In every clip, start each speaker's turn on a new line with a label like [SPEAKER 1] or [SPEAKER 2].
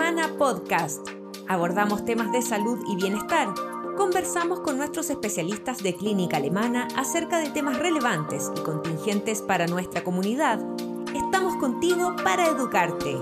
[SPEAKER 1] Alemana Podcast. Abordamos temas de salud y bienestar. Conversamos con nuestros especialistas de clínica alemana acerca de temas relevantes y contingentes para nuestra comunidad. Estamos contigo para educarte.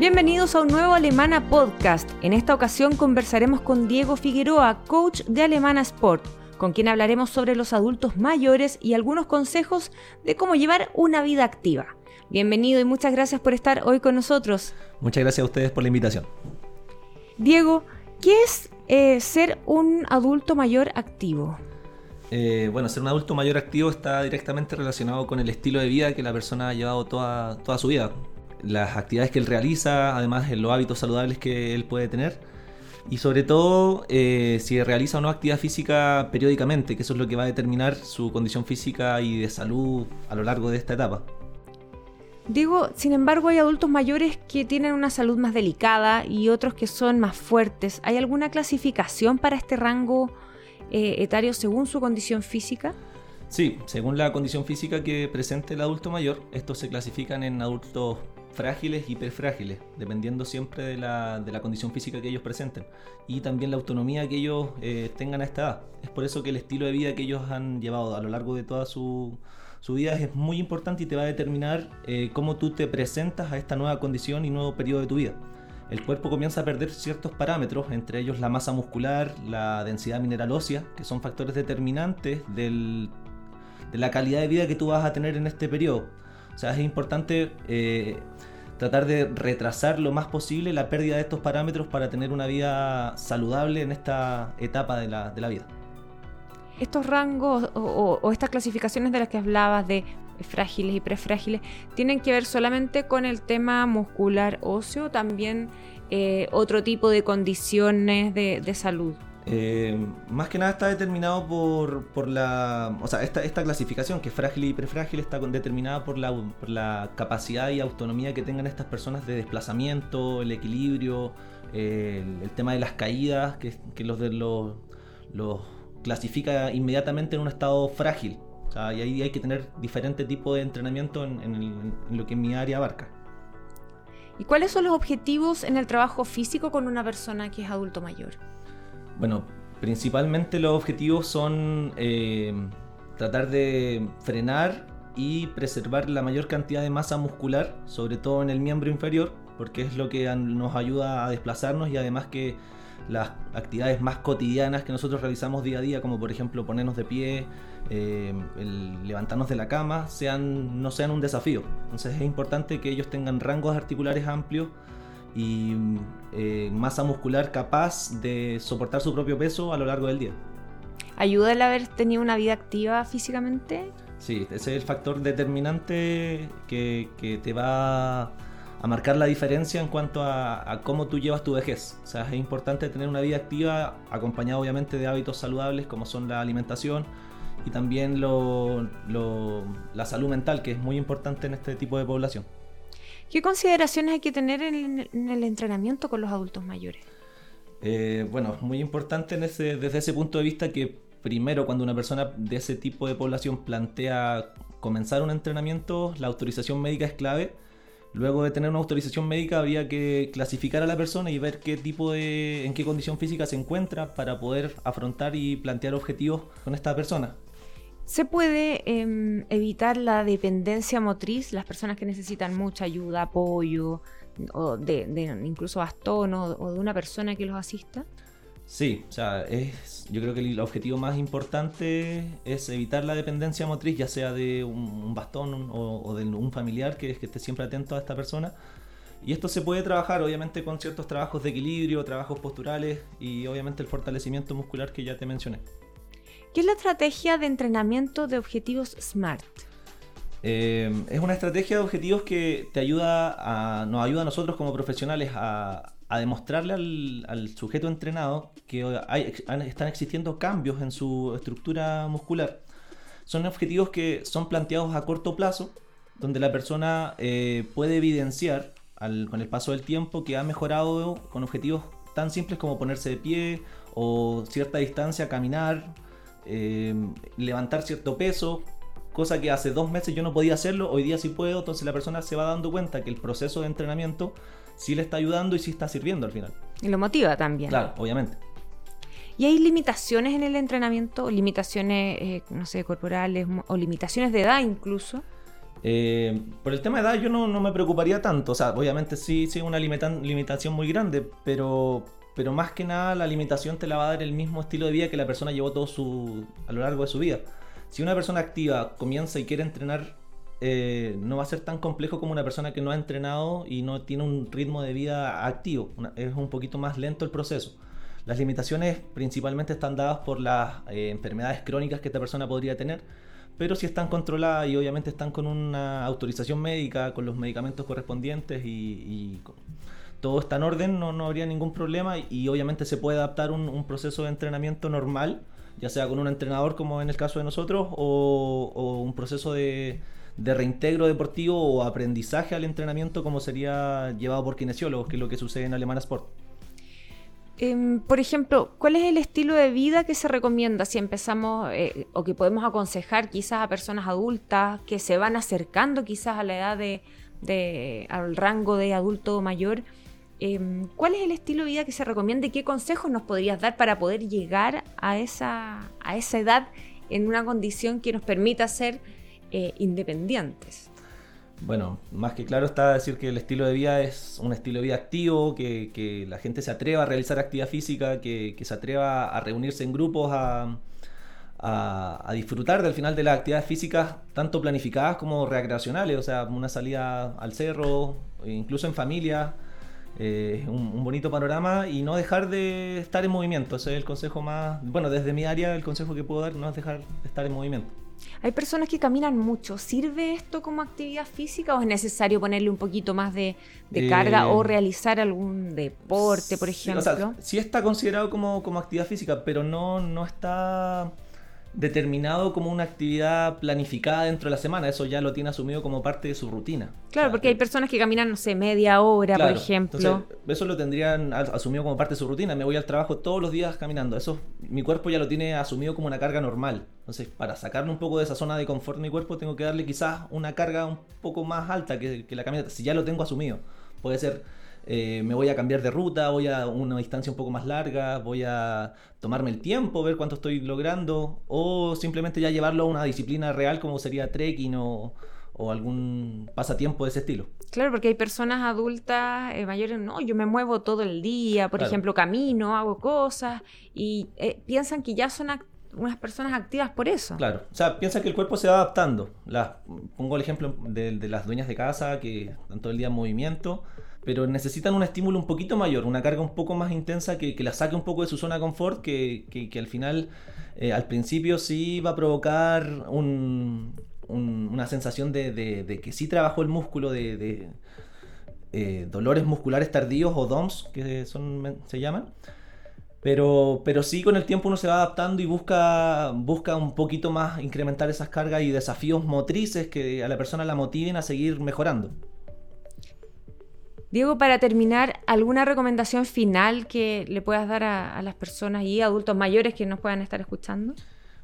[SPEAKER 1] Bienvenidos a un nuevo Alemana Podcast. En esta ocasión conversaremos con Diego Figueroa, coach de Alemana Sport, con quien hablaremos sobre los adultos mayores y algunos consejos de cómo llevar una vida activa. Bienvenido y muchas gracias por estar hoy con nosotros.
[SPEAKER 2] Muchas gracias a ustedes por la invitación.
[SPEAKER 1] Diego, ¿qué es eh, ser un adulto mayor activo?
[SPEAKER 2] Eh, bueno, ser un adulto mayor activo está directamente relacionado con el estilo de vida que la persona ha llevado toda, toda su vida las actividades que él realiza, además los hábitos saludables que él puede tener y sobre todo eh, si realiza o no actividad física periódicamente, que eso es lo que va a determinar su condición física y de salud a lo largo de esta etapa.
[SPEAKER 1] Digo, sin embargo, hay adultos mayores que tienen una salud más delicada y otros que son más fuertes. ¿Hay alguna clasificación para este rango eh, etario según su condición física?
[SPEAKER 2] Sí, según la condición física que presente el adulto mayor, estos se clasifican en adultos frágiles hiperfrágiles, dependiendo siempre de la, de la, condición física que ellos presenten y también la autonomía que ellos eh, tengan a esta edad. Es por eso que el estilo de vida que ellos han llevado a lo largo de toda su, su vida es muy importante y te va a determinar eh, cómo tú te presentas a esta nueva condición y nuevo periodo de tu vida. El cuerpo comienza a perder ciertos parámetros, entre ellos la masa muscular, la densidad mineral ósea, que son factores determinantes del, de la calidad de vida que tú vas a tener en este periodo. O sea, es importante eh, tratar de retrasar lo más posible la pérdida de estos parámetros para tener una vida saludable en esta etapa de la, vida.
[SPEAKER 1] Estos rangos o, estas clasificaciones de las que hablabas de frágiles y prefrágiles, ¿tienen que ver solamente con el tema muscular óseo o también eh, otro tipo de condiciones de salud?
[SPEAKER 2] Eh, más que nada está determinado por, la. O sea, esta, esta, clasificación, que es frágil y prefrágil, está determinada por la, por la, capacidad y autonomía que tengan estas personas de desplazamiento, el equilibrio, el, tema de las caídas, que, los, de los, clasifica inmediatamente en un estado frágil. O sea, y ahí hay que tener diferente tipo de entrenamiento en, en lo que mi área abarca.
[SPEAKER 1] ¿Y cuáles son los objetivos en el trabajo físico con una persona que es adulto mayor?
[SPEAKER 2] Bueno, principalmente los objetivos son eh, tratar de frenar y preservar la mayor cantidad de masa muscular, sobre todo en el miembro inferior, porque es lo que nos ayuda a desplazarnos y además que las actividades más cotidianas que nosotros realizamos día a día, como por ejemplo ponernos de pie, eh, el levantarnos de la cama, sean, no sean un desafío. Entonces es importante que ellos tengan rangos articulares amplios y eh, masa muscular capaz de soportar su propio peso a lo largo del día.
[SPEAKER 1] ¿Ayuda el haber tenido una vida activa físicamente?
[SPEAKER 2] Sí, ese es el factor determinante que, que te va a marcar la diferencia en cuanto a, cómo tú llevas tu vejez. O sea, es importante tener una vida activa acompañada obviamente de hábitos saludables como son la alimentación y también lo, la salud mental, que es muy importante en este tipo de población.
[SPEAKER 1] ¿Qué consideraciones hay que tener en, el entrenamiento con los adultos mayores?
[SPEAKER 2] Eh, bueno, muy importante desde ese punto de vista que primero cuando una persona de ese tipo de población plantea comenzar un entrenamiento, la autorización médica es clave. Luego de tener una autorización médica habría que clasificar a la persona y ver qué tipo de, en qué condición física se encuentra para poder afrontar y plantear objetivos con esta persona.
[SPEAKER 1] ¿Se puede em, evitar la dependencia motriz, las personas que necesitan mucha ayuda, apoyo, o de, incluso bastón o, de una persona que los asista?
[SPEAKER 2] Sí, o sea, es, yo creo que el objetivo más importante es evitar la dependencia motriz, ya sea de un, bastón o, de un familiar que esté siempre atento a esta persona. Y esto se puede trabajar obviamente con ciertos trabajos de equilibrio, trabajos posturales y obviamente el fortalecimiento muscular que ya te mencioné.
[SPEAKER 1] ¿Qué es la estrategia de entrenamiento de objetivos SMART?
[SPEAKER 2] Eh, es una estrategia de objetivos que te ayuda a, nos ayuda a nosotros como profesionales a, demostrarle al, sujeto entrenado que están existiendo cambios en su estructura muscular. Son objetivos que son planteados a corto plazo, donde la persona eh, puede evidenciar con el paso del tiempo que ha mejorado con objetivos tan simples como ponerse de pie o cierta distancia, caminar, Em, levantar cierto peso cosa que hace dos meses yo no podía hacerlo, hoy día sí puedo, entonces la persona se va dando cuenta que el proceso de entrenamiento sí le está ayudando y sí está sirviendo al final.
[SPEAKER 1] Y lo motiva también.
[SPEAKER 2] Claro, obviamente.
[SPEAKER 1] ¿Y hay limitaciones en el entrenamiento? ¿Limitaciones, eh, no sé, corporales o limitaciones de edad incluso?
[SPEAKER 2] Eh, por el tema de edad yo no, me preocuparía tanto. O sea, obviamente sí, sí una limitación muy grande, pero, pero más que nada la limitación te la va a dar el mismo estilo de vida que la persona llevó todo su, a lo largo de su vida. Si una persona activa comienza y quiere entrenar, eh, no va a ser tan complejo como una persona que no ha entrenado y no tiene un ritmo de vida activo. es un poquito más lento el proceso. Las limitaciones principalmente están dadas por las eh, enfermedades crónicas que esta persona podría tener, pero si están controladas y obviamente están con una autorización médica, con los medicamentos correspondientes y, todo está en orden, no, no, habría ningún problema y, obviamente se puede adaptar un, proceso de entrenamiento normal, ya sea con un entrenador como en el caso de nosotros o, un proceso de, de reintegro deportivo o aprendizaje al entrenamiento como sería llevado por kinesiólogos, que es lo que sucede en Alemana Sport.
[SPEAKER 1] Em, por ejemplo, ¿cuál es el estilo de vida que se recomienda si empezamos eh, o que podemos aconsejar quizás a personas adultas que se van acercando quizás a la edad de, al rango de adulto mayor? Em, ¿Cuál es el estilo de vida que se recomienda y qué consejos nos podrías dar para poder llegar a esa, a esa edad en una condición que nos permita ser eh, independientes?
[SPEAKER 2] Bueno, más que claro está decir que el estilo de vida es un estilo de vida activo, que, la gente se atreva a realizar actividad física, que, se atreva a reunirse en grupos, a, disfrutar del final de las actividades físicas, tanto planificadas como recreacionales, o sea, una salida al cerro, incluso en familia, eh, un, un, bonito panorama y no dejar de estar en movimiento. Ese es el consejo más, bueno, desde mi área el consejo que puedo dar, no es dejar de estar en movimiento.
[SPEAKER 1] Hay personas que caminan mucho. ¿Sirve esto como actividad física o es necesario ponerle un poquito más de, carga o eh, realizar algún deporte, por ejemplo?
[SPEAKER 2] Sí, está considerado como, como actividad física, pero no, no está determinado como una actividad planificada dentro de la semana. Eso ya lo tiene asumido como parte de su rutina.
[SPEAKER 1] Claro, porque hay personas que caminan, no sé, media hora, por ejemplo.
[SPEAKER 2] eso lo tendrían asumido como parte de su rutina. Me voy al trabajo todos los días caminando. Eso mi cuerpo ya lo tiene asumido como una carga normal. Entonces, para sacarme un poco de esa zona de confort de mi cuerpo, tengo que darle quizás una carga un poco más alta que, que la caminata. Si ya lo tengo asumido. Puede ser eh, me voy a cambiar de ruta, voy a una distancia un poco más larga, voy a tomarme el tiempo, ver cuánto estoy logrando, o simplemente ya llevarlo a una disciplina real como sería trekking o, algún pasatiempo de ese estilo.
[SPEAKER 1] Claro, porque hay personas adultas eh, mayores, no, yo me muevo todo el día, por ejemplo, camino, hago cosas, y eh, piensan que ya son unas personas activas por eso.
[SPEAKER 2] Claro, o sea, piensan que el cuerpo se va adaptando. pongo el ejemplo de, de, las dueñas de casa que están todo el día en movimiento pero necesitan un estímulo un poquito mayor, una carga un poco más intensa que, la saque un poco de su zona de confort, que, al final, eh, al principio sí va a provocar una sensación de, que sí trabajó el músculo, de, eh, dolores musculares tardíos o DOMS, que son, se llaman. Pero, pero sí con el tiempo uno se va adaptando y busca, busca un poquito más incrementar esas cargas y desafíos motrices que a la persona la motiven a seguir mejorando.
[SPEAKER 1] Diego, para terminar, ¿alguna recomendación final que le puedas dar a, las personas y adultos mayores que nos puedan estar escuchando?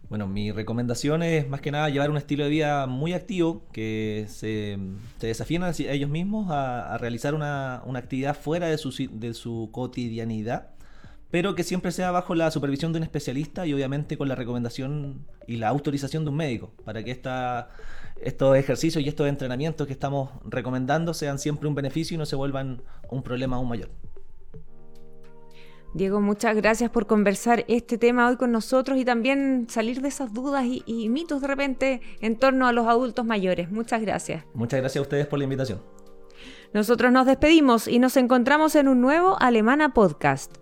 [SPEAKER 2] Bueno, mi recomendación es más que nada llevar un estilo de vida muy activo, que se, desafíen a ellos mismos a, realizar una, actividad fuera de su, de su cotidianidad, pero que siempre sea bajo la supervisión de un especialista y obviamente con la recomendación y la autorización de un médico, para que esta estos ejercicios y estos entrenamientos que estamos recomendando sean siempre un beneficio y no se vuelvan un problema aún mayor.
[SPEAKER 1] Diego, muchas gracias por conversar este tema hoy con nosotros y también salir de esas dudas y, mitos de repente en torno a los adultos mayores. Muchas gracias.
[SPEAKER 2] Muchas gracias a ustedes por la invitación.
[SPEAKER 1] Nosotros nos despedimos y nos encontramos en un nuevo Alemana Podcast.